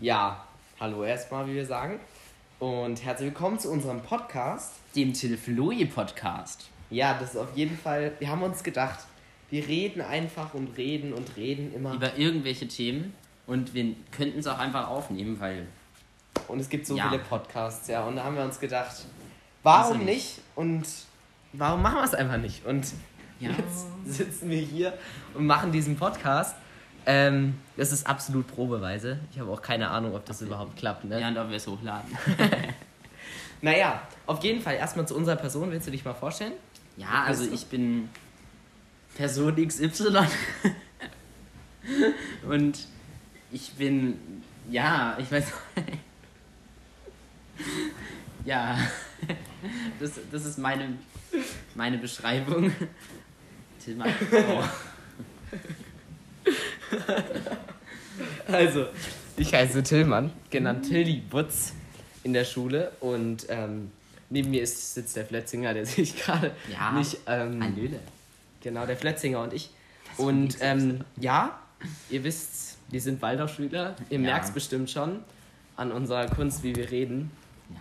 Ja, hallo erstmal, wie wir sagen. Und herzlich willkommen zu unserem Podcast. Dem Tilfloe Podcast. Ja, das ist auf jeden Fall, wir haben uns gedacht, wir reden einfach und reden und reden immer. Über irgendwelche Themen. Und wir könnten es auch einfach aufnehmen, weil. Und es gibt so Ja. viele Podcasts, ja. Und da haben wir uns gedacht, warum nicht? nicht? Und warum machen wir es einfach nicht? Und Ja. jetzt sitzen wir hier und machen diesen Podcast. Ähm, das ist absolut Probeweise. Ich habe auch keine Ahnung, ob das überhaupt klappt. Ne? Ja, und ob wir es hochladen. Naja, auf jeden Fall erstmal zu unserer Person. Willst du dich mal vorstellen? Ja, also ich bin Person XY. und ich bin. Ja, ich weiß. ja. Das, das ist meine, meine Beschreibung. Tillmann. Oh. Also, ich heiße Tillmann, genannt Tilly Butz in der Schule und ähm, neben mir ist, sitzt der Flötzinger, der sich gerade Ja, nicht. Ähm, Hallöle. genau, der Flötzinger und ich. Das Und ähm, ja, ihr wisst, wir sind Waldorfschüler. Ihr Ja. merkt es bestimmt schon an unserer Kunst, wie wir reden.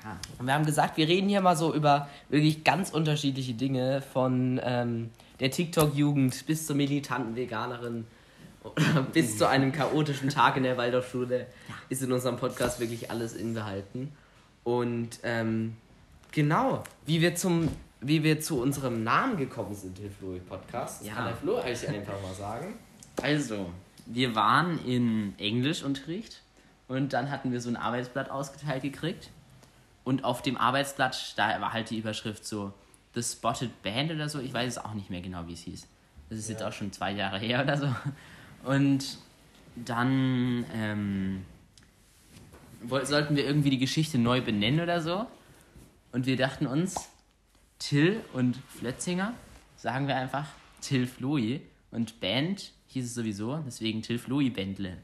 Ja. Und wir haben gesagt, wir reden hier mal so über wirklich ganz unterschiedliche Dinge, von ähm, der TikTok-Jugend bis zur militanten Veganerin oder bis zu einem chaotischen Tag in der Waldorfschule ist in unserem Podcast wirklich alles inbehalten. Und ähm, genau, wie wir zum wie wir zu unserem Namen gekommen sind, der Flo Podcast, das Ja. kann der Flo eigentlich einfach mal sagen. Also, wir waren in Englischunterricht und dann hatten wir so ein Arbeitsblatt ausgeteilt gekriegt. Und auf dem Arbeitsblatt, da war halt die Überschrift so The Spotted Band oder so. Ich weiß es auch nicht mehr genau, wie es hieß. Das ist jetzt Ja. auch schon zwei Jahre her oder so. Und dann ähm, sollten wir irgendwie die Geschichte neu benennen oder so. Und wir dachten uns, Till und Flötzinger, sagen wir einfach Till Floi. Und Band hieß es sowieso, deswegen Till Floi Bändle.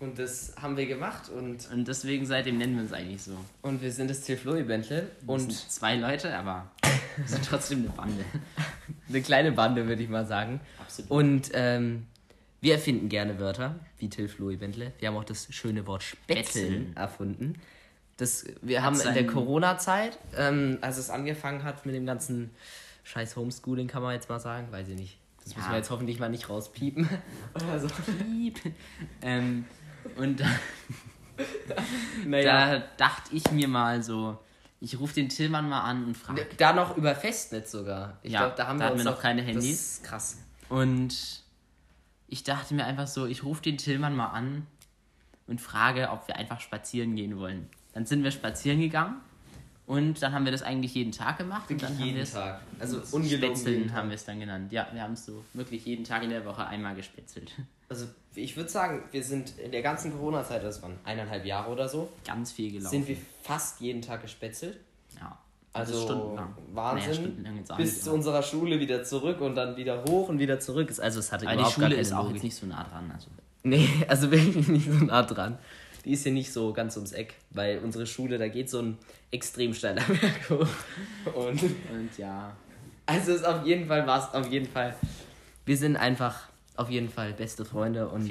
Und das haben wir gemacht und, Und deswegen seitdem nennen wir uns eigentlich so. und wir sind das Till Wir sind und zwei Leute, aber wir sind trotzdem eine Bande. eine kleine Bande, würde ich mal sagen. Absolut. Und ähm, wir erfinden gerne Wörter, wie Till Floy Bentle. Wir haben auch das schöne Wort Spätzeln erfunden. Das, wir haben in der Corona-Zeit, ähm, als es angefangen hat mit dem ganzen scheiß Homeschooling, kann man jetzt mal sagen, weiß ich nicht. Das Ja. müssen wir jetzt hoffentlich mal nicht rauspiepen. Oder so. Piep. ähm, und da, Naja. da dachte ich mir mal so, ich rufe den Tillmann mal an und frage. Da noch über Festnetz sogar. Ich Ja, glaub, da haben da wir uns wir noch keine Das Handys. ist krass. Und ich dachte mir einfach so, ich rufe den Tillmann mal an und frage, ob wir einfach spazieren gehen wollen. Dann sind wir spazieren gegangen und dann haben wir das eigentlich jeden Tag gemacht. und dann haben wir jeden es- Tag. Also ungelogen Spätzeln haben wir es dann genannt. Ja, wir haben es so wirklich jeden Tag in der Woche einmal gespätzelt. Also ich würde sagen, wir sind in der ganzen Corona-Zeit, das waren eineinhalb Jahre oder so, Ganz viel gelaufen. sind wir fast jeden Tag gespätzelt. Ja. Also stundenlang. Wahnsinn. Naja, stundenlang bis zu unserer Schule wieder zurück und dann wieder hoch und wieder zurück. Ist- Also es hatte Aber die überhaupt Schule gar keine ist auch jetzt nicht so nah dran. Also. Nee, also wirklich nicht so nah dran. Die ist hier nicht so ganz ums Eck, weil unsere Schule, da geht so ein extrem steiler Berg hoch. Und Und ja. also ist auf jeden Fall, war es auf jeden Fall. Wir sind einfach auf jeden Fall beste Freunde und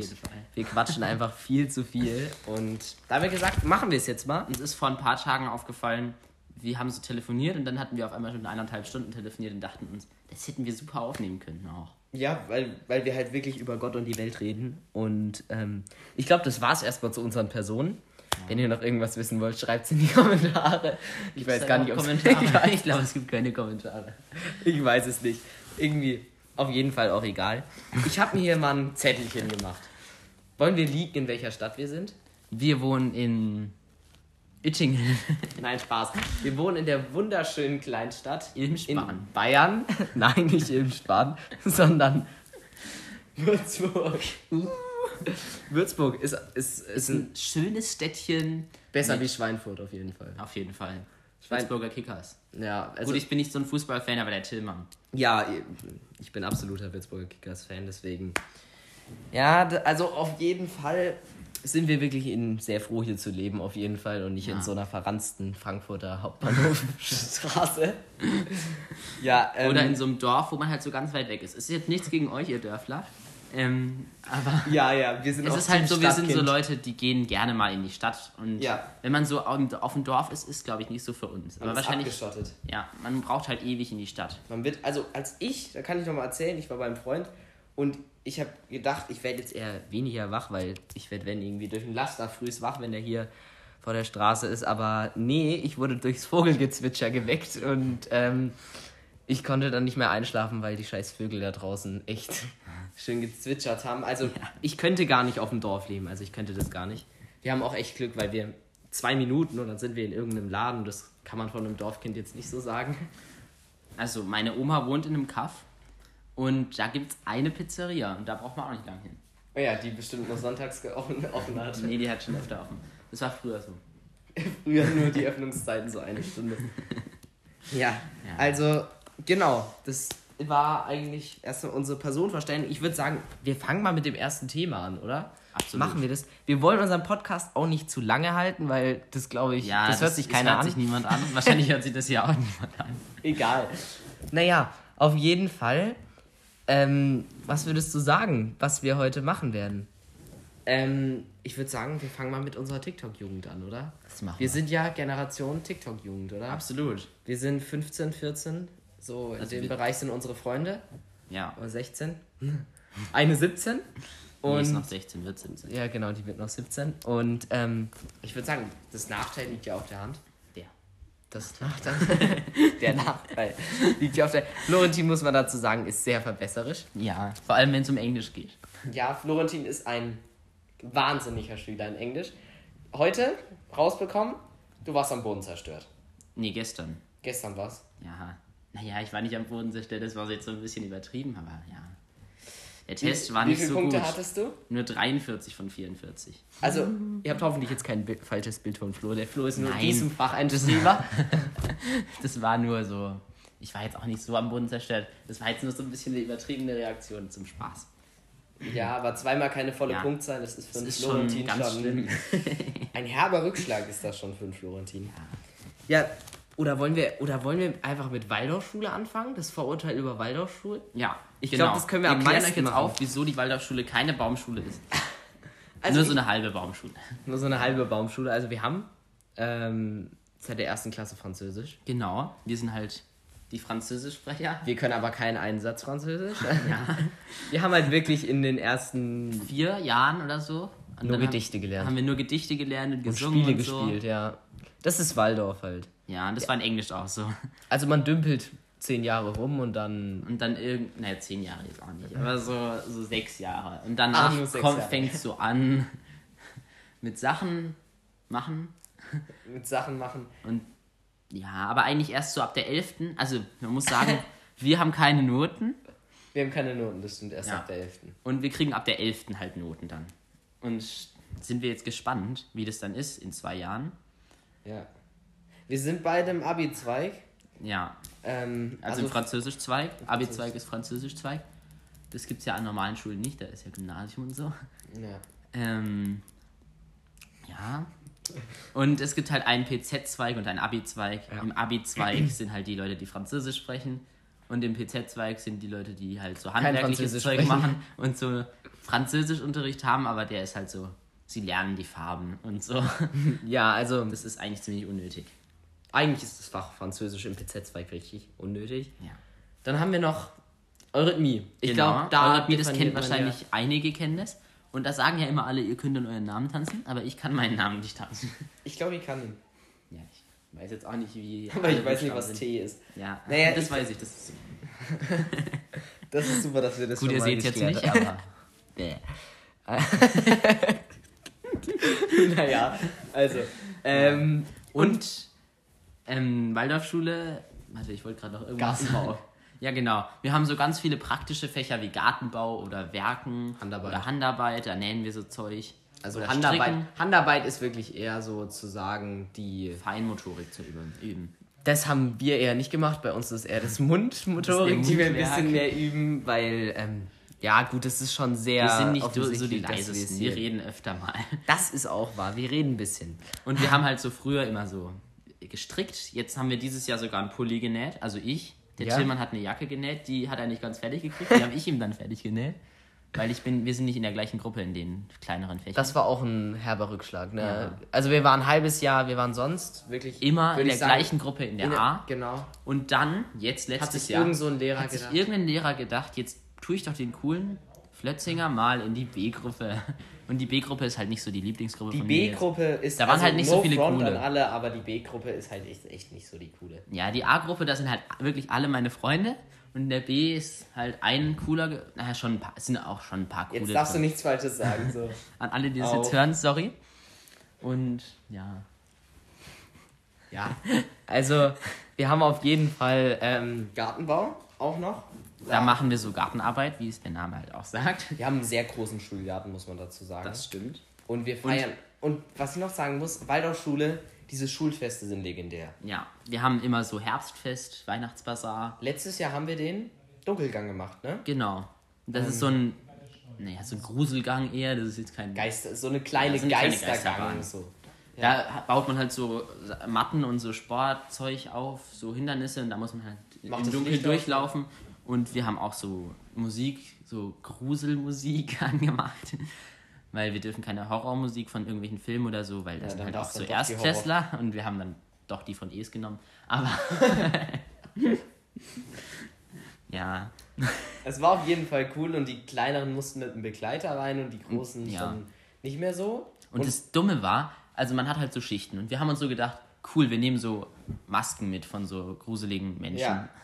wir quatschen einfach viel zu viel. Und da haben wir gesagt, machen wir es jetzt mal. Uns ist vor ein paar Tagen aufgefallen, wir haben so telefoniert und dann hatten wir auf einmal schon eineinhalb Stunden telefoniert und dachten uns, das hätten wir super aufnehmen können auch. Ja, weil, weil wir halt wirklich über Gott und die Welt reden. Und ähm, ich glaube, das war es erstmal zu unseren Personen. Wenn ihr noch irgendwas wissen wollt, schreibt es in die Kommentare. Ich weiß gar nicht, ob Kommentare. Ich glaube, es gibt keine Kommentare. Ich weiß es nicht. Irgendwie auf jeden Fall auch egal. Ich habe mir hier mal ein Zettelchen gemacht. Wollen wir liegen, in welcher Stadt wir sind? Wir wohnen in Ittingen. Nein, Spaß. Wir wohnen in der wunderschönen Kleinstadt Ilm-Span. in Bayern. Nein, nicht Ilm-Span, sondern Würzburg. Würzburg ist, ist, ist ein, ein schönes Städtchen. besser wie Schweinfurt auf jeden Fall. Auf jeden Fall. Würzburger Kickers. Ja, also, Gut, ich bin nicht so ein Fußballfan, aber der Tillmann. ja, ich bin absoluter Würzburger Kickers-Fan, deswegen. Ja, also auf jeden Fall sind wir wirklich in, sehr froh, hier zu leben, auf jeden Fall, und nicht in Ja. so einer verranzten Frankfurter Hauptbahnhofstraße. ja, ähm, Oder in so einem Dorf, wo man halt so ganz weit weg ist. Ist jetzt nichts gegen euch, ihr Dörfler. Ähm, aber Ja, ja, wir sind es auch ist halt so, wir sind so. Leute, die gehen gerne mal in die Stadt. Und Ja. wenn man so auf dem Dorf ist, ist glaube ich nicht so für uns. Man Aber ist wahrscheinlich, abgeschottet. ja, man braucht halt ewig in die Stadt. Man wird, also als ich, da kann ich noch mal erzählen, ich war beim Freund und ich habe gedacht, ich werde jetzt eher weniger wach, weil ich werde, wenn irgendwie durch ein Laster frühs wach, wenn der hier vor der Straße ist. Aber nee, ich wurde durchs Vogelgezwitscher geweckt und ähm, ich konnte dann nicht mehr einschlafen, weil die scheiß Vögel da draußen echt schön gezwitschert haben. Also ich könnte gar nicht auf dem Dorf leben, also ich könnte das gar nicht. Wir haben auch echt Glück, weil wir zwei Minuten und dann sind wir in irgendeinem Laden. Das kann man von einem Dorfkind jetzt nicht so sagen. Also meine Oma wohnt in einem Kaff und da gibt es eine Pizzeria und da braucht man auch nicht lang hin. Oh ja, die bestimmt nur sonntags offen, offen hat. Nee, die hat schon öfter offen. Das war früher so. Früher nur die Öffnungszeiten so eine Stunde. Ja, Ja. also genau, das war eigentlich erstmal unsere Person vorstellen. Ich würde sagen, wir fangen mal mit dem ersten Thema an, oder? Absolut. Machen wir das. Wir wollen unseren Podcast auch nicht zu lange halten, weil das glaube ich, Ja, das, hört sich das keiner hört an. sich niemand an. Wahrscheinlich hört sich das ja auch niemand an. Egal. Naja, auf jeden Fall. Ähm, was würdest du sagen, was wir heute machen werden? Ähm, ich würde sagen, wir fangen mal mit unserer TikTok-Jugend an, oder? Das machen Wir sind ja Generation TikTok-Jugend, oder? Absolut. Wir sind 15, 14, so in Also dem wir- Bereich sind unsere Freunde. Ja. Oder 16. Eine 17. Und ist Und noch 16, wird 17. ja, genau, die wird noch 17. Und ähm, ich würde sagen, das Nachteil liegt ja auf der Hand. Der. Das Nachteil. der Nachteil liegt ja auf der. Florentin, muss man dazu sagen, ist sehr verbesserisch. Ja, vor allem wenn es um Englisch geht. Ja, Florentin ist ein wahnsinniger Schüler in Englisch. Heute rausbekommen, du warst am Boden zerstört. Nee, gestern. Gestern war's. Ja. Naja, ich war nicht am Boden zerstört, das war jetzt so ein bisschen übertrieben, aber ja. Der Test war Wie nicht viele so Punkte gut. hattest du? Nur 43 von 44. Also, ihr habt hoffentlich jetzt kein Bild, falsches Bild von Flo. Der Flo ist nur in Nein. diesem Fach ein Streamer. Das war nur so. Ich war jetzt auch nicht so am Boden zerstört. Das war jetzt nur so ein bisschen eine übertriebene Reaktion zum Spaß. Ja, aber zweimal keine volle Ja. Punktzahl, das ist für Das einen ist Florentin schon ganz schon schlimm. ein herber Rückschlag ist das schon für einen Florentin. Ja, oder wollen wir oder wollen wir einfach mit Waldorfschule anfangen? Das Vorurteil über Waldorfschule? Ja, Ich glaub, das können wir am klären meisten euch jetzt machen. auf, wieso die Waldorfschule keine Baumschule ist. Also Nur ich- so eine halbe Baumschule. Nur so eine halbe Baumschule. Also wir haben ähm, seit der ersten Klasse Französisch. Genau, wir sind halt die Französischsprecher. Wir können aber keinen Einsatz Französisch. Wir haben halt wirklich in den ersten Vier Jahren oder so. Und Nur Gedichte haben, gelernt. Haben wir nur Gedichte gelernt und und gesungen Spiele und so. gespielt, ja. Das ist Waldorf halt. Ja, das war in Englisch auch so. Also man dümpelt zehn Jahre rum und dann. Und dann irgend, naja, zehn Jahre jetzt auch nicht, aber so, so sechs Jahre. Und dann Ah, kommt, Jahre. fängst du an mit Sachen machen. mit Sachen machen. Und ja, aber eigentlich erst so ab der 11. Also man muss sagen, wir haben keine Noten Wir haben keine Noten, das stimmt erst Ja. ab der 11. und wir kriegen ab der 11. halt Noten dann. Und sind wir jetzt gespannt, wie das dann ist in zwei Jahren. Ja. Wir sind beide im Abi-Zweig. Ja, Ähm, also, im Französisch-Zweig. Abi-Zweig ist Französisch-Zweig. Das gibt es ja an normalen Schulen nicht, da ist ja Gymnasium und so. Ja. Ähm, ja. Und es gibt halt einen PZ-Zweig und einen Abi-Zweig. Ja. Im Abi-Zweig sind halt die Leute, die Französisch sprechen. Und im PZ-Zweig sind die Leute, die halt so handwerkliches Zeug sprechen. machen und so Französischunterricht haben, aber der ist halt so, sie lernen die Farben und so. ja, also Das ist eigentlich ziemlich unnötig. Eigentlich ist das Fach Französisch im PZ-Zweig richtig unnötig. Ja. Dann haben wir noch Eurythmie. Ich genau. glaube, da Eurythmie, das kennt wahrscheinlich einige kennen das. Und da sagen ja immer alle, ihr könnt dann euren Namen tanzen, aber ich kann meinen Namen nicht tanzen. Ja. Ich glaube, ich kann ihn. Ja, ich weiß jetzt auch nicht, wie. Aber ich weiß nicht, was sind. T ist. Ja, Naja, das weiß ich. Das ist Das ist super, dass wir das gut, ihr seht jetzt geklärt nicht, aber. Naja, also. Ähm, Und ähm, Waldorfschule. Warte, ich wollte gerade noch irgendwas. Gartenbau. Ja, genau. Wir haben so ganz viele praktische Fächer wie Gartenbau oder Werken Handarbeit. oder Handarbeit. Da nähen wir so Zeug. also oder Handarbeit, Stricken. Handarbeit ist wirklich eher so zu sagen, die. Feinmotorik zu üben. üben. Das haben wir eher nicht gemacht. Bei uns ist eher das Mundmotorik, Das die wir ein bisschen mehr üben, weil, ähm, ja, gut, das ist schon sehr. Wir sind nicht so, die leisesten. Wir reden öfter mal. Das ist auch wahr, wir reden ein bisschen. Und wir haben halt so früher immer so gestrickt. Jetzt haben wir dieses Jahr sogar einen Pulli genäht. Also ich. Der Ja. Tillmann hat eine Jacke genäht, die hat er nicht ganz fertig gekriegt. Die habe ich ihm dann fertig genäht. Weil ich bin, wir sind nicht in der gleichen Gruppe in den kleineren Fächern. Das war auch ein herber Rückschlag. Ne? Ja. Also wir waren ein halbes Jahr, wir waren sonst wirklich Immer in der sagen, gleichen Gruppe in der in der- A. Genau. Und dann, jetzt Hat letztes sich Jahr, irgend so ein Lehrer hat sich gedacht. irgendein Lehrer gedacht, jetzt tue ich doch den coolen Flötzinger mal in die B-Gruppe. Und die B-Gruppe ist halt nicht so die Lieblingsgruppe Die von mir. B-Gruppe ist Da waren halt nicht so viele Front coole. an alle, aber die B-Gruppe ist halt echt, echt nicht so die coole. Ja, die A-Gruppe, da sind halt wirklich alle meine Freunde. Und in der B ist halt ein cooler, naja, schon ein paar, es sind auch schon ein paar coole. Jetzt darfst du drin. nichts Falsches sagen. So. An alle, die das Auf. jetzt hören, sorry. Und ja, ja. Also, wir haben auf jeden Fall ähm, Gartenbau auch noch. da machen wir so Gartenarbeit, wie es der Name halt auch sagt. Wir haben einen sehr großen Schulgarten, muss man dazu sagen. stimmt. und wir feiern. Und, was ich noch sagen muss, Waldorfschule, diese Schulfeste sind legendär. Ja, wir haben immer so Herbstfest, Weihnachtsbazar. Letztes Jahr haben wir den Dunkelgang gemacht, ne? Genau. Das ist so ein, naja, so ein Gruselgang eher. Das ist jetzt kein Geister, so eine kleine Ja, so eine kleine Geistergang. Geisterbahn. so. Da baut man halt so Matten und so Sportzeug auf, so Hindernisse und da muss man halt Macht im Dunkeln durchlaufen. Und wir haben auch so Musik, so Gruselmusik angemacht. Weil wir dürfen keine Horrormusik von irgendwelchen Filmen oder so, weil das Ja, sind halt auch so die Erstklässler und wir haben dann doch die von Es genommen. Aber ja, Es war auf jeden Fall cool und die kleineren mussten mit einem Begleiter rein und die großen Ja. schon nicht mehr so. Und, das Dumme war, also man hat halt so Schichten und wir haben uns so gedacht, cool, wir nehmen so Masken mit von so gruseligen Menschen. Ja.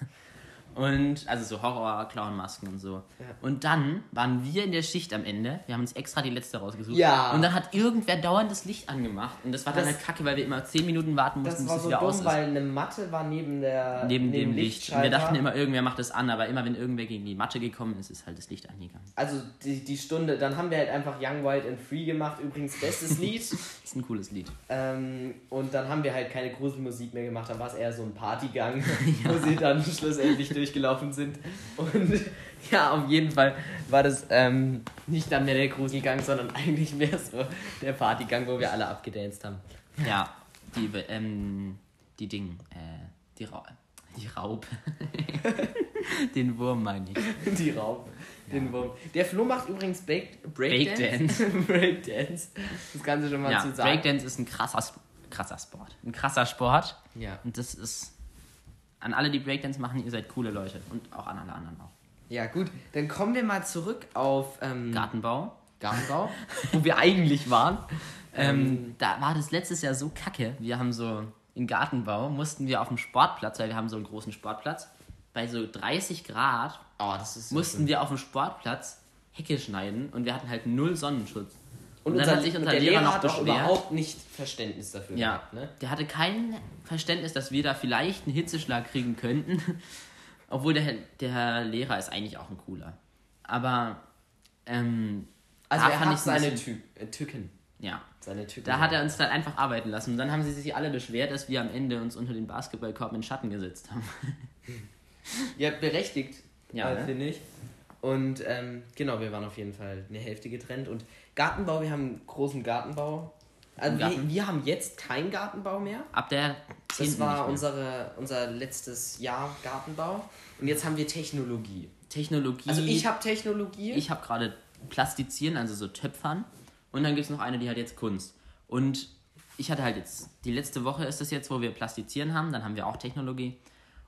Und also so Horror-Clown-Masken und so. Und dann waren wir in der Schicht am Ende. Wir haben uns extra die letzte rausgesucht. Ja. Und dann hat irgendwer dauernd das Licht angemacht. Und das war dann Das- halt kacke, weil wir immer 10 Minuten warten mussten, bis es so wieder dumm, aus ist. weil eine Matte war neben der Neben dem Licht. Und wir dachten immer, irgendwer macht das an, aber immer wenn irgendwer gegen die Matte gekommen ist, ist halt das Licht angegangen. Also die, die Stunde, dann haben wir halt einfach Young, Wild and Free gemacht. Übrigens bestes Lied. Das ist ein cooles Lied. ähm, und dann haben wir halt keine Gruselmusik mehr gemacht. Dann war es eher so ein Partygang, wo sie dann schlussendlich durchgelaufen sind. Und ja, auf jeden Fall war das ähm, nicht dann mehr der Gruselgang, sondern eigentlich mehr so der Partygang, wo wir alle abgedanced haben. Ja, die, ähm, die Ding, äh, die, Ra die Raupe. Den Wurm meine ich. Die Raupe. Den Wurm. Der Flo macht übrigens Break Breakdance. Breakdance. Das Ganze schon mal Ja, zu sagen. Breakdance ist ein krasser, krasser Sport. Ein krasser Sport. Ja. Und das ist, an alle, die Breakdance machen, ihr seid coole Leute. Und auch an alle anderen auch. ja, gut. Dann kommen wir mal zurück auf ähm, Gartenbau. Gartenbau, wo wir eigentlich waren. Ähm, da war das letztes Jahr so kacke. Wir haben so, in Gartenbau mussten wir auf dem Sportplatz, weil wir haben so einen großen Sportplatz, bei so 30 Grad Oh, so mussten wir auf dem Sportplatz Hecke schneiden und wir hatten halt null Sonnenschutz. Und, dann unser, hat sich unser der Lehrer Lehrer beschwert. überhaupt nicht Verständnis dafür Ja, gehabt, ne? der hatte kein Verständnis, dass wir da vielleicht einen Hitzeschlag kriegen könnten. Obwohl der, der Lehrer ist eigentlich auch ein cooler. Aber, ähm, Also da er fand hat ein seine bisschen- Tü äh, Tücken. ja. Seine Tücken. Da hat er uns dann einfach arbeiten lassen. Und dann haben sie sich alle beschwert, dass wir am Ende uns unter den Basketballkorb in den Schatten gesetzt haben. Ja, berechtigt, Ja, äh, ne? finde ich. Und ähm, genau, wir waren auf jeden Fall eine Hälfte getrennt. Und Gartenbau, wir haben einen großen Gartenbau. Also wir, Garten? wir haben jetzt keinen Gartenbau mehr. Ab der 10. Das war unsere, unser letztes Jahr Gartenbau. Und jetzt haben wir Technologie. Technologie. Also ich habe Technologie. Ich habe gerade Plastizieren, also so Töpfern. Und dann gibt es noch eine, die hat jetzt Kunst. Und ich hatte halt jetzt, die letzte Woche ist das jetzt, wo wir Plastizieren haben. Dann haben wir auch Technologie.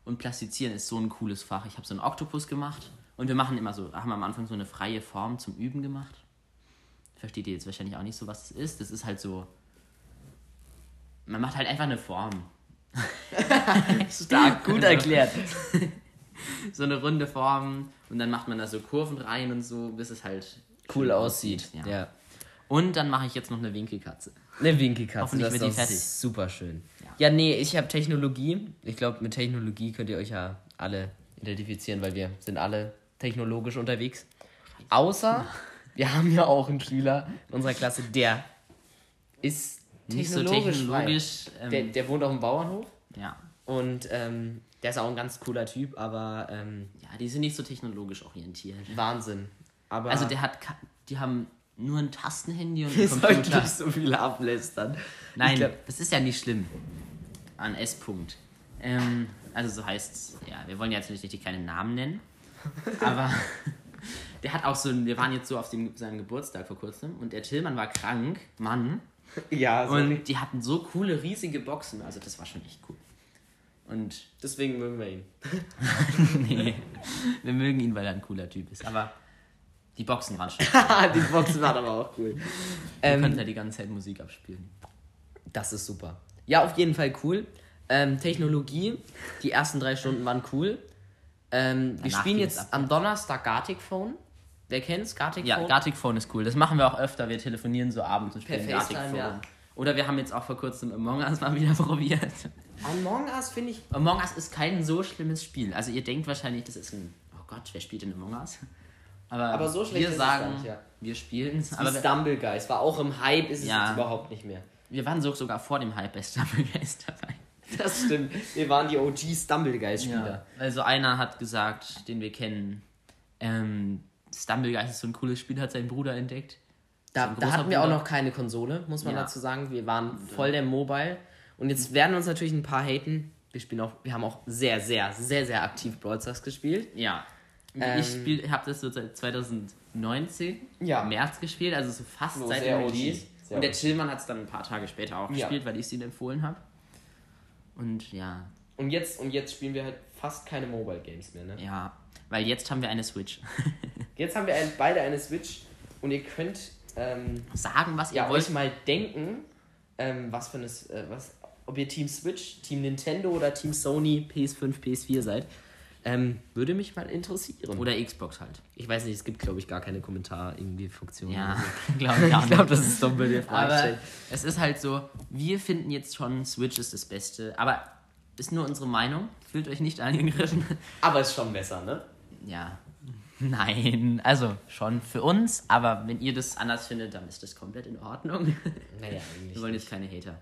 Und Plastizieren ist so ein cooles Fach. Ich habe so einen Oktopus gemacht. Und wir machen immer so, haben am Anfang so eine freie Form zum Üben gemacht. Versteht ihr jetzt wahrscheinlich auch nicht so, was es ist. Das ist halt so. Man macht halt einfach eine Form. Stark, gut erklärt. so eine runde Form. Und dann macht man da so Kurven rein und so, bis es halt Cool aussieht. Ja. Ja. Und dann mache ich jetzt noch eine Winkelkatze. Eine Winkelkatze. Hoffentlich das wird ist die doch fertig. Super schön. Ja. Ja, nee, ich habe Technologie. Ich glaube, mit Technologie könnt ihr euch ja alle identifizieren, weil wir sind alle technologisch unterwegs. Außer, wir haben ja auch einen Schüler in unserer Klasse, der ist Nicht so technologisch. Ähm, Der, der wohnt auf dem Bauernhof ja. und ähm, der ist auch ein ganz cooler Typ, aber ähm, ja, die sind nicht so technologisch orientiert. Wahnsinn. Aber Also der hat, die haben nur ein Tastenhandy und einen sollten Computer. nicht so viel ablästern. Nein, Ich glaub- das ist ja nicht schlimm. An S. -Punkt. Ähm, also so heißt ja, wir wollen jetzt natürlich keine Namen nennen, aber Der hat auch so, ein- wir waren jetzt so auf dem, seinem Geburtstag vor kurzem und der Tillmann war krank, Mann. Ja, Und die hatten so coole, riesige Boxen. Also das war schon echt cool. Und deswegen mögen wir ihn. nee, wir mögen ihn, weil er ein cooler Typ ist. Aber die Boxen waren schon. die Boxen waren aber auch cool. Wir Ähm, konnten ja die ganze Zeit Musik abspielen. Das ist super. Ja, auf jeden Fall cool. Ähm, Technologie, die ersten drei Stunden waren cool. Ähm, wir spielen jetzt am Donnerstag Gartic Phone. Wer kennt's? Gartic Ja, Phone? Gartic Phone ist cool. Das machen wir auch öfter. Wir telefonieren so abends und spielen Gartic Phone. ja. Oder wir haben jetzt auch vor kurzem Among Us mal wieder probiert. Among Us finde ich. Among Us ist kein so schlimmes Spiel. Also ihr denkt wahrscheinlich, das ist ein, oh Gott, wer spielt denn Among Us? Aber, Aber so schlecht wir sagen, nicht, ja. wir spielen es. Aber Stumble Guys war auch im Hype, ist es Ja. jetzt überhaupt nicht mehr. wir waren so, sogar vor dem Hype bei Stumble Guys dabei. Das stimmt. Wir waren die OG Stumble Guys Spieler. Also einer hat gesagt, den wir kennen, ähm, Stumble Guys ist so ein cooles Spiel, hat sein Bruder entdeckt. Da, da hatten wir auch noch keine Konsole, muss man Ja. dazu sagen. Wir waren voll der Mobile. Und jetzt werden uns natürlich ein paar haten. Wir spielen auch, wir haben auch sehr, sehr, sehr, sehr aktiv Brawl Stars gespielt. Ja. Ähm, ich habe das so seit 2019 Ja. im März gespielt, also so fast So seit dem. Release. Und der OG. Tillmann hat es dann ein paar Tage später auch Ja. gespielt, weil ich es ihm empfohlen habe. Und ja, Und jetzt, und jetzt spielen wir halt fast keine Mobile Games mehr, ne? ja, weil jetzt haben wir eine Switch. Jetzt haben wir ein, beide eine Switch und ihr könnt ähm, Sagen, was ihr ja, wollt. euch mal denken, ähm, was für eine, äh, was, ob ihr Team Switch, Team Nintendo oder Team Sony PS5, PS4 seid. Ähm, würde mich mal interessieren. Oder Xbox halt. ich weiß nicht, es gibt glaube ich gar keine Kommentar irgendwie Funktion. Ja, oder so. glaube ich auch ich glaube, das ist dumm, wenn ihr stellt. es ist halt so, wir finden jetzt schon, Switch ist das Beste. Aber ist nur unsere Meinung. Fühlt euch nicht angegriffen. Aber ist schon besser, ne? Ja. Nein, also schon für uns, aber wenn ihr das anders findet, dann ist das komplett in Ordnung. Naja, eigentlich. Wir wollen jetzt keine Hater.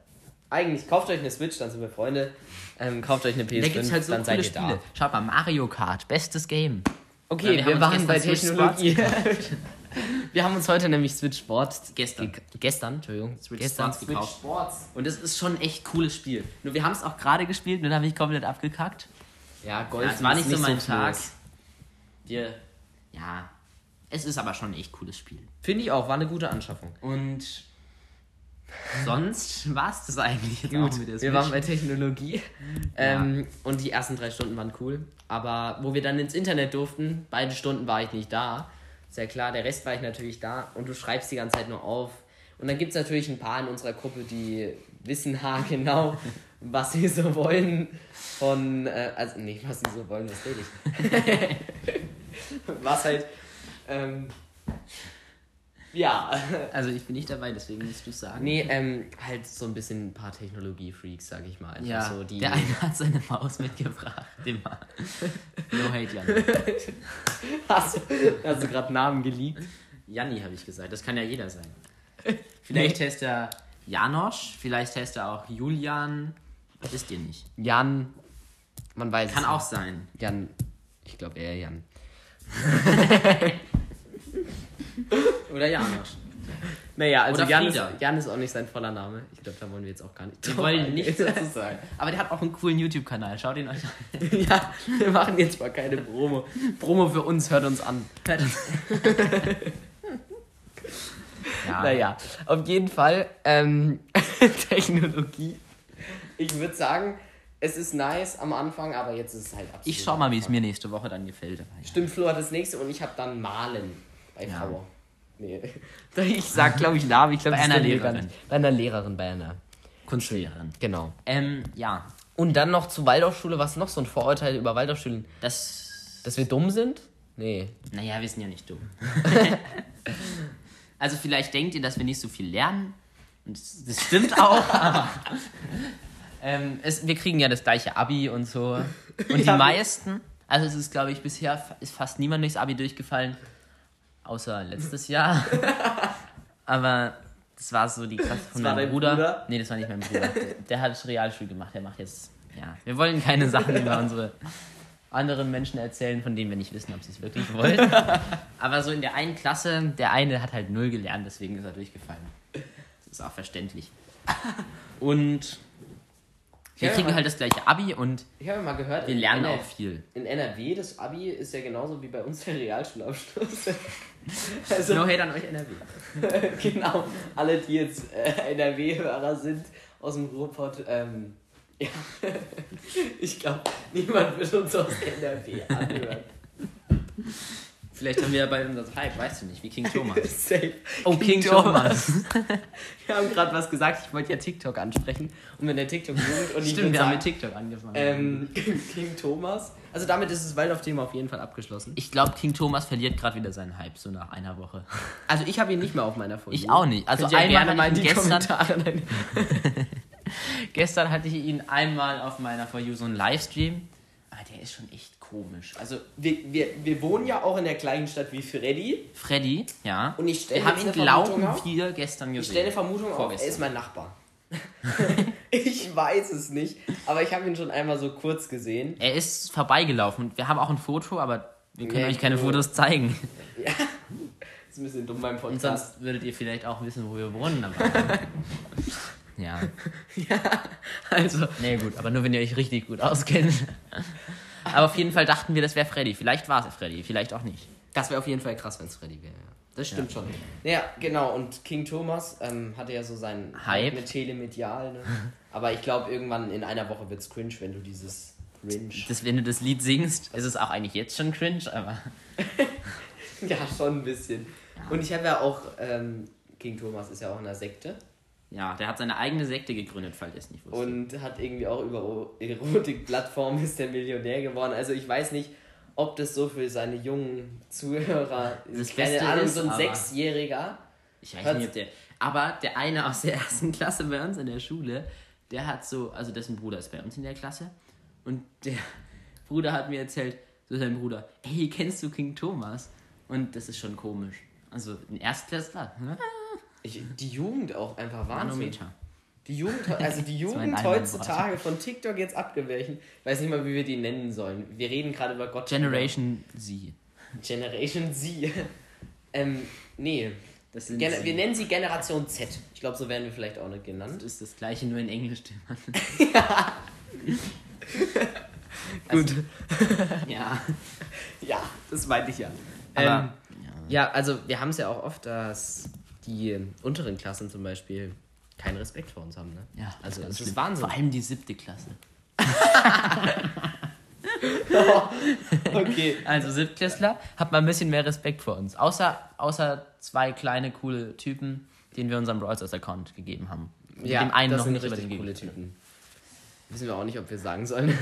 Eigentlich kauft euch eine Switch, dann sind wir Freunde. Ähm, kauft euch eine PS5, Da gibt es halt so dann seid ihr Spiele. da. Schaut mal, Mario Kart, bestes Game. Okay, wir, wir waren bei Switch Technologie. wir haben uns heute nämlich Switch Sports Gestern. ge- gestern, Entschuldigung, Switch gestern Sports gekauft. Sports. Und es ist schon ein echt cooles Spiel. Nur wir haben es auch gerade gespielt, nur da habe ich komplett abgekackt. Ja, Golf Ja, es war nicht so mein close. Tag. Wir, ja, es ist aber schon ein echt cooles Spiel. Finde ich auch, war eine gute Anschaffung. Und sonst war es das eigentlich jetzt auch mit der wir waren bei Technologie ähm, und die ersten drei Stunden waren cool. Aber wo wir dann ins Internet durften, beide Stunden war ich nicht da. Ist ja klar, der Rest war ich natürlich da und du schreibst die ganze Zeit nur auf. Und dann gibt es natürlich ein paar in unserer Gruppe, die wissen ha genau, was sie so wollen von, äh, also nicht, was sie so wollen, was rede ich. was halt, ähm, ja, Also ich bin nicht dabei, deswegen musst du sagen. Nee, ähm, halt so ein bisschen ein paar Technologie-Freaks, sag ich mal. Einfach ja, so, die der eine hat seine Maus mitgebracht. Immer. No hate, Janni. hast, du- hast du gerade Namen geleakt? Janni habe ich gesagt, das kann ja jeder sein. Vielleicht heißt er Janosch, vielleicht heißt er auch Julian. Wisst ihr nicht. Jan, man weiß Kann es auch sein. nicht. Jan, ich glaube eher Jan. Oder Janosch. Naja, also Jan ist. Jan ist auch nicht sein voller Name. Ich glaube, da wollen wir jetzt auch gar nicht. Wir wollen nichts dazu sagen. Aber der hat auch einen coolen YouTube-Kanal. Schaut ihn euch an. ja, wir machen jetzt mal keine Promo. Promo für uns, hört uns an. Ja. Naja, auf jeden Fall ähm, Technologie. Ich würde sagen, es ist nice am Anfang, aber jetzt ist es halt absolut. Ich schau mal, wie es mir nächste Woche dann gefällt. Stimmt, Flo hat das nächste und ich habe dann Malen bei Ja. Nee. Ich sag, glaube ich, Namen. Ich glaub, Bei einer Lehrerin. nicht. Bei einer Lehrerin, bei einer. Kunstlehrerin. Genau. Ähm, ja. Und dann noch zur Waldorfschule. Was noch so ein Vorurteil über Waldorfschulen? Das. Dass wir dumm sind? Nee. Naja, wir sind ja nicht dumm. also, vielleicht denkt ihr, dass wir nicht so viel lernen. Und das, stimmt auch, aber. Ähm, es, wir kriegen ja das gleiche Abi und so. Und die meisten, also es ist, glaube ich, bisher ist fast niemand durchs Abi durchgefallen. Außer letztes Jahr. aber das war so die Klasse von Das meinem Bruder. Bruder? Nee, das war nicht mein Bruder. Der, der hat Realschule gemacht. Der macht jetzt. Ja, wir wollen keine Sachen über unsere anderen Menschen erzählen, von denen wir nicht wissen, ob sie es wirklich wollen. Aber so in der einen Klasse, der eine hat halt null gelernt, deswegen ist er durchgefallen. Das ist auch verständlich. Und Wir kriegen halt das gleiche Abi und Ich habe mal gehört, wir lernen NR auch viel. In NRW, das Abi ist ja genauso wie bei uns der Realschulabschluss. also, No hate an euch NRW. genau, alle, die jetzt äh, NRW-Hörer sind aus dem Ruhrpott, ähm, ja, ich glaube, niemand wird uns aus NRW anhören. Vielleicht haben wir ja bald unser Hype, weißt du nicht, wie King Thomas. Safe. Oh, King, Thomas. Wir haben gerade was gesagt, ich wollte ja TikTok ansprechen. Und wenn der TikTok-Jugend und ich Stimmt, wir haben mit TikTok angefangen. ähm, King Thomas. Also damit ist das Waldorf-Thema auf jeden Fall abgeschlossen. ich glaube, King Thomas verliert gerade wieder seinen Hype, so nach einer Woche. Also ich habe ihn nicht mehr auf meiner Folge. Ich auch nicht. Also Könnt einmal in die gestern- Kommentare. Gestern hatte ich ihn einmal auf meiner For You so einen Livestream. Aber der ist schon echt komisch. Also, Wir, wir, wir wohnen ja auch in der gleichen Stadt wie Freddy. Freddy, ja. Und ich stelle Wir haben ihn, glauben auf. wir, gestern Ich gesehen. stelle eine Vermutung auf, er Vorgestern. ist mein Nachbar. ich weiß es nicht, aber ich habe ihn schon einmal so kurz gesehen. Er ist vorbeigelaufen und wir haben auch ein Foto, aber wir können Ja, euch keine cool. Fotos zeigen. Ja, ist ein bisschen dumm beim Und Podcast. sonst würdet ihr vielleicht auch wissen, wo wir wohnen. Aber ja. Also, Nee, gut, aber nur wenn ihr euch richtig gut auskennt. Aber auf jeden Fall dachten wir, das wäre Freddy. Vielleicht war es Freddy, vielleicht auch nicht. das wäre auf jeden Fall krass, wenn es Freddy wäre. Ja. Das stimmt schon. Ja, genau. Und King Thomas ähm, hatte ja so seinen Hype. mit Telemedial. Ne? Aber ich glaube, irgendwann in einer Woche wird es cringe, wenn du dieses Cringe. Das, wenn du das Lied singst, ist es auch eigentlich jetzt schon cringe, aber Ja, schon ein bisschen. Und ich habe ja auch, ähm, King Thomas ist ja auch in einer Sekte ja, der hat seine eigene Sekte gegründet, falls ihr es nicht wusstet. und hat irgendwie auch über Erotik-Plattformen ist der Millionär geworden. Also ich weiß nicht, ob das so für seine jungen Zuhörer, Das keine Beste Ahnung, ist so ein Sechsjähriger. Ich weiß nicht, ob der. Aber der eine aus der ersten Klasse bei uns in der Schule, der hat so, also dessen Bruder ist bei uns in der Klasse. Und der Bruder hat mir erzählt, so sein Bruder, ey, kennst du King Thomas? Und das ist schon komisch. Also ein Erstklässler, ne? Ich, die Jugend auch einfach Wahnsinn. Manometer. Die Jugend, also die Jugend heutzutage von TikTok jetzt abgewichen. Ich weiß nicht mal, wie wir die nennen sollen. Wir reden gerade über Gott. Generation Z. Generation Z. ähm, nee. Das sind Gen sie. wir nennen sie Generation Z. Ich glaube, so werden wir vielleicht auch nicht genannt. Das ist das gleiche, nur in Englisch. Mann. Gut. ja. Ja, das meinte ich ja. Aber, ähm, ja, also wir haben es ja auch oft, dass die unteren Klassen zum Beispiel keinen Respekt vor uns haben. Ne? ja, also es ist schlimm. Wahnsinn. Vor allem die siebte Klasse. Okay. Also Siebtklässler, habt mal ein bisschen mehr Respekt vor uns. Außer, außer zwei kleine, coole Typen, denen wir unseren Brawl Account gegeben haben. Ja, dem einen das noch sind nicht über richtig coole. Typen. Wissen wir auch nicht, ob wir sagen sollen.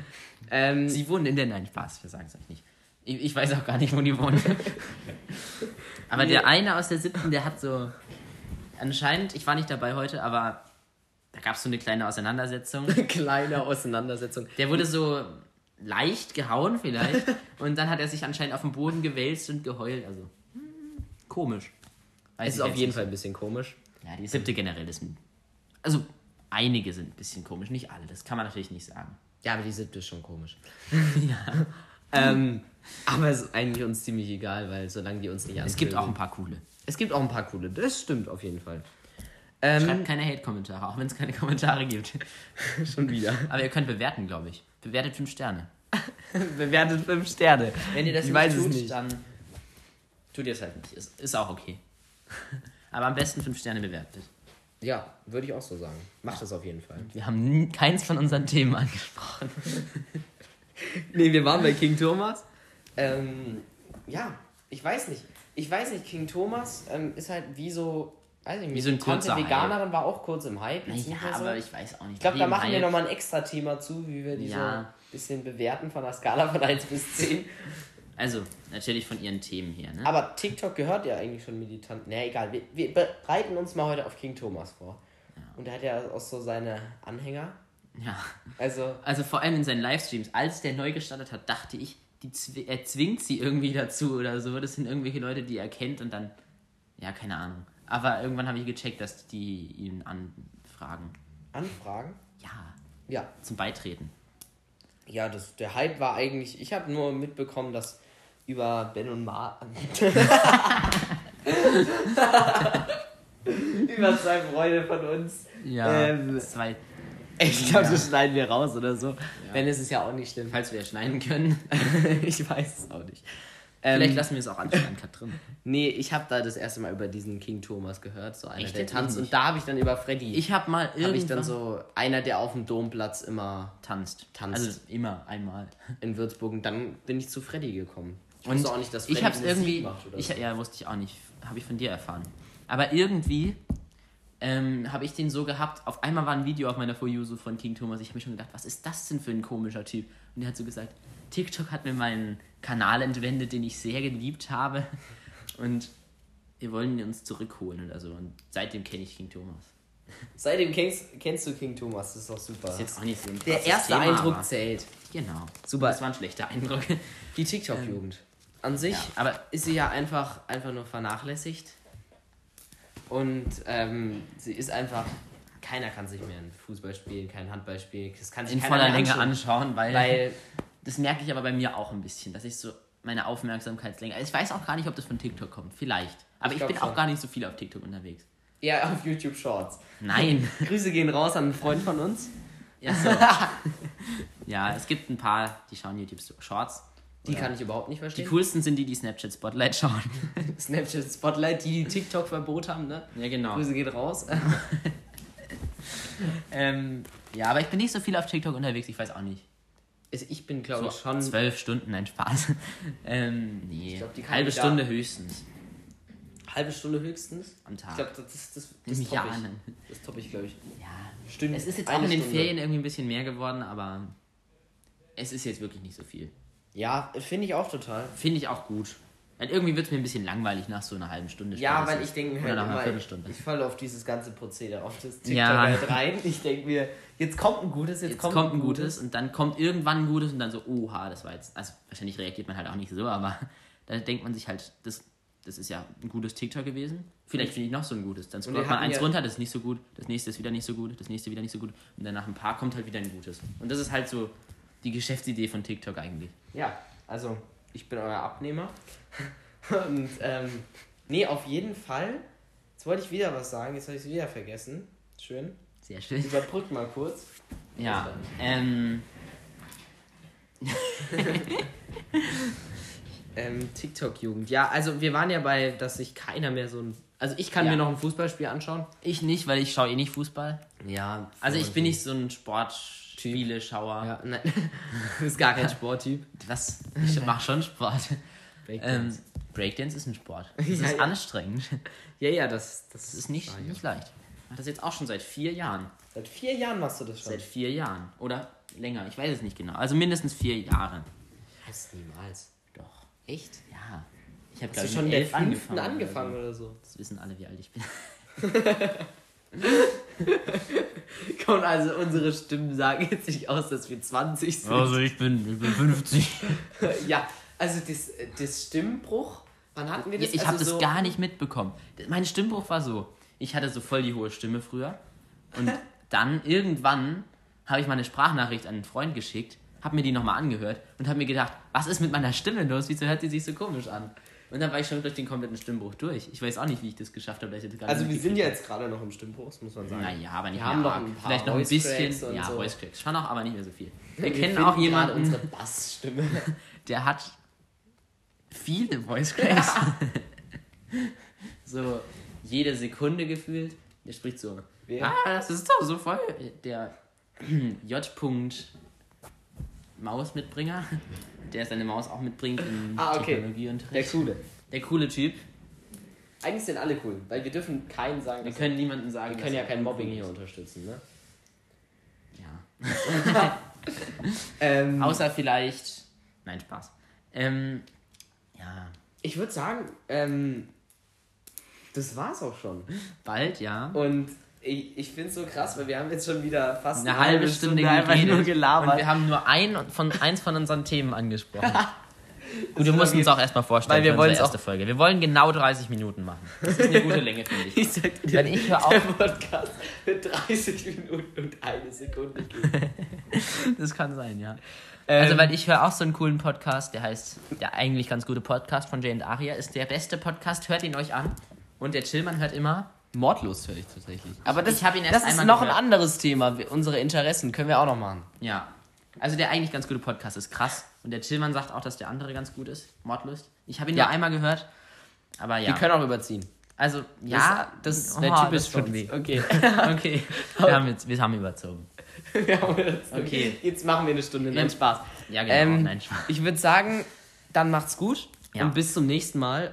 ähm, Sie wohnen in der... Nein, Spaß, wir sagen es euch nicht. Ich, ich weiß auch gar nicht, wo die wohnen. aber der eine aus der siebten, der hat so... Anscheinend, ich war nicht dabei heute, aber da gab es so eine kleine Auseinandersetzung. kleine Auseinandersetzung. Der wurde so leicht gehauen vielleicht und dann hat er sich anscheinend auf den Boden gewälzt und geheult. Also hm, komisch. Weiß Es ist auf jeden nicht. Fall ein bisschen komisch. Ja, die siebte generell ist. ein- Also einige sind ein bisschen komisch, nicht alle. Das kann man natürlich nicht sagen. Ja, aber die siebte ist schon komisch. ja. Ähm, aber es ist eigentlich uns ziemlich egal, weil solange die uns nicht Es gibt auch ein paar coole. Es gibt auch ein paar coole. Das stimmt auf jeden Fall. Ähm, Schreibt keine Hate-Kommentare, auch wenn es keine Kommentare gibt. schon wieder. Aber ihr könnt bewerten, glaube ich. Bewertet 5 Sterne. Bewertet fünf Sterne. Wenn ihr das ich nicht weiß tut, es nicht. dann tut ihr es halt nicht. Ist, ist auch okay. Aber am besten 5 Sterne bewertet. Ja, würde ich auch so sagen. Macht das auf jeden Fall. Wir haben keins von unseren Themen angesprochen. Nee, wir waren bei King Thomas. Ähm, ja, ich weiß nicht. Ich weiß nicht, King Thomas ähm, ist halt wie so, weiß nicht, Wie so ein kurzer Veganerin war auch kurz im Hype. nicht Ja, so. aber ich weiß auch nicht. Ich glaube, da machen wir heilt. nochmal ein extra Thema zu, wie wir die so Ja. ein bisschen bewerten von der Skala von 1 bis 10. Also, natürlich von ihren Themen her, ne? Aber TikTok gehört ja eigentlich schon militant. Na egal, wir, wir bereiten uns mal heute auf King Thomas vor. Und er hat ja auch so seine Anhänger. ja. Also, Also vor allem in seinen Livestreams, als der neu gestartet hat, dachte ich, die zw er zwingt sie irgendwie dazu oder so. Das sind irgendwelche Leute, die er kennt und dann, ja, keine Ahnung. Aber irgendwann habe ich gecheckt, dass die ihn anfragen. Anfragen? Ja, Ja. zum Beitreten. Ja, das, der Hype war eigentlich. Ich habe nur mitbekommen, dass über Ben und Mar. über zwei Freunde von uns. Ja, Ähm, zwei Ich glaube, das schneiden wir raus oder so. Wenn es ist ja auch nicht schlimm. Falls wir schneiden können. ich weiß es auch nicht. Vielleicht Ähm, lassen wir es auch uncut drin. nee, ich habe da das erste Mal über diesen King Thomas gehört, so einer Echt der tanzt. Und da habe ich dann über Freddy, Ich habe mal habe irgendwann ich dann so einer, der auf dem Domplatz immer tanzt. Tanzt. Also immer einmal. in Würzburg. Und dann bin ich zu Freddy gekommen. Ich Und wusste auch nicht, dass Freddy ich habe es Musik irgendwie, macht oder ich, so. ja, wusste ich auch nicht, habe ich von dir erfahren. Aber irgendwie ähm, habe ich den so gehabt, auf einmal war ein Video auf meiner For You so von King Thomas. Ich habe mir schon gedacht, was ist das denn für ein komischer Typ? Und der hat so gesagt, TikTok hat mir meinen Kanal entwendet, den ich sehr geliebt habe. Und wir wollen ihn uns zurückholen oder so. Und seitdem kenne ich King Thomas. Seitdem kennst, kennst du King Thomas, das ist doch super. Ist jetzt auch nicht so ein der erste Thema, Eindruck zählt. Genau. Super. Das war ein schlechter Eindruck. Die TikTok-Jugend. An sich Ja, aber ist sie ja einfach, einfach nur vernachlässigt. Und ähm, sie ist einfach. Keiner kann sich mehr ein Fußball spielen, kein Handball spielen. Das kann sich in voller mehr Länge anschauen. weil, Weil das merke ich aber bei mir auch ein bisschen, dass ich so meine Aufmerksamkeitslänge. Ich weiß auch gar nicht, ob das von TikTok kommt. Vielleicht. Aber Ich ich, bin schon. auch gar nicht so viel auf TikTok unterwegs. ja, auf YouTube Shorts. Nein. Grüße gehen raus an einen Freund von uns. ja, so. ja, es gibt ein paar, die schauen YouTube Shorts. Die kann ich überhaupt nicht Die verstehen. coolsten sind die, die Snapchat Spotlight schauen. Snapchat Spotlight, die die TikTok-Verbot haben, ne? Ja, genau. Grüße geht raus. Ähm, ja, aber ich bin nicht so viel auf TikTok unterwegs, ich weiß auch nicht. Ich bin, glaube So ich, schon. zwölf Stunden, nein, Spaß. ähm, nee, glaub, die halbe Stunde höchstens Halbe Stunde höchstens. am Tag. Ich glaube, das, das, das, Im das topp Jahr. ich. Das topp ich, glaube ich. Ja, Stimmt. Es ist jetzt auch in den Stunde. Ferien irgendwie ein bisschen mehr geworden, aber es ist jetzt wirklich nicht so viel. Ja, finde ich auch total. Finde ich auch gut. Weil irgendwie wird es mir ein bisschen langweilig nach so einer halben Stunde. Ja, weil ich denke mir halt immer, Viertelstunde. ich falle auf dieses ganze Prozedere, auf das TikTok Ja. halt rein. Ich denke mir, jetzt kommt ein gutes, jetzt, Jetzt kommt, ein gutes und dann kommt irgendwann ein gutes und dann so, oha, das war jetzt. Also wahrscheinlich reagiert man halt auch nicht so, aber da denkt man sich halt, das, das ist ja ein gutes TikTok gewesen. Vielleicht finde ich noch so ein gutes. Dann scrollt man eins ja- runter, das ist nicht so gut, das nächste ist wieder nicht so gut, das nächste wieder nicht so gut und dann nach ein paar kommt halt wieder ein gutes. Und das ist halt so die Geschäftsidee von TikTok eigentlich. Ja, also ich bin euer Abnehmer. Und ähm, nee, auf jeden Fall. Jetzt wollte ich wieder was sagen, jetzt habe ich es wieder vergessen. Schön. Sehr schön. Überbrück mal kurz. Ja, ähm, Ähm, TikTok-Jugend. Ja, also wir waren ja bei, dass sich keiner mehr so ein. Also ich kann Ja. mir noch ein Fußballspiel anschauen. ich nicht, weil ich schaue eh nicht Fußball. Ja. Also ich bin nicht so ein Sportspiele-Schauer. Ja, nein. du bist gar kein Sporttyp. Was? Ich mache schon Sport. Ähm, Breakdance. Breakdance ist ein Sport. Das ist Ja, ja. anstrengend. ja, ja, das, das, Das ist nicht, nicht leicht. Ich mache das jetzt auch schon seit vier Jahren. Seit vier Jahren machst du das schon. Seit vier Jahren. Oder länger, ich weiß es nicht genau. Also mindestens vier Jahre. Das niemals. Doch. Echt? Ja. Ich habe ich, schon mit elf fünften angefangen. angefangen oder oder so? so. Das wissen alle, wie alt ich bin. Komm, also unsere Stimmen sagen jetzt nicht aus, dass wir 20 sind. ich bin, ich bin 50. Ja, also das, das Stimmbruch, wann hatten wir Ja, das? ich habe also das so, gar nicht mitbekommen. Mein Stimmbruch war so. Ich hatte so voll die hohe Stimme früher. Und dann irgendwann habe ich mal eine Sprachnachricht an einen Freund geschickt, habe mir die nochmal angehört und habe mir gedacht, was ist mit meiner Stimme los? Wieso hört die sich so komisch an? Und dann war ich schon durch den kompletten Stimmbruch durch. Ich weiß auch nicht, wie ich das geschafft habe. Also wir sind ja jetzt gerade noch im Stimmbruch, das muss man sagen. Naja, aber nicht Wir haben noch ein paar Vielleicht noch ein bisschen. Ja, so. Voice Cracks. Schon noch, aber nicht mehr so viel. Wir, Wir kennen auch jemanden, unsere Bassstimme. der hat viele Voice Cracks. so jede Sekunde gefühlt. Der spricht so. Wer? Ah, das ist doch so voll. Der J. Mausmitbringer, der seine Maus auch mitbringt in Ah, okay. Technologieunterricht. Der coole. Der coole Typ. Eigentlich sind alle cool, weil wir dürfen keinen sagen, Wir können niemanden sagen, wir können ja kein Mobbing hier unterstützen, ne? Ja. Ähm, Außer vielleicht. Nein, Spaß. Ähm, ja. ich würde sagen, ähm, das war's auch schon. Bald, ja. Und ich, ich finde es so krass, weil wir haben jetzt schon wieder fast Eine halbe Stunde, einfach geredet nur gelabert. Und wir haben nur ein von, eins von unseren Themen angesprochen. Gut, wir war mussten uns auch erstmal vorstellen weil wir unsere erste Folge. Wir wollen genau 30 Minuten machen. Das ist eine gute Länge, finde ich. ich sag dir, Wenn ich höre der auf, Podcast wird 30 Minuten und eine Sekunde gehen. das kann sein, ja. Ähm, Also, weil ich höre auch so einen coolen Podcast, der heißt, der eigentlich ganz gute Podcast von Jay und Aria, ist der beste Podcast, hört ihn euch an. Und der Chillmann hört immer Mordlust höre ich tatsächlich. Aber das, Ich ihn erst das ist noch ein gehört. anderes Thema. Wir- Unsere Interessen können wir auch noch machen. Ja. Also der eigentlich ganz gute Podcast ist krass. Und der Tillmann sagt auch, dass der andere ganz gut ist. Mordlust. Ich habe ihn Ja. nur einmal gehört. Aber ja. Wir können auch überziehen. also, ja. das, das Oh, wäre typisch das für tut uns. weh. Okay. Okay. Wir haben, jetzt, wir haben überzogen. Wir haben das- Okay. Jetzt machen wir eine Stunde. Nein. Spaß. Ja, genau. Ähm, Nein, Spaß. ich würde sagen, dann macht's gut Ja. und bis zum nächsten Mal.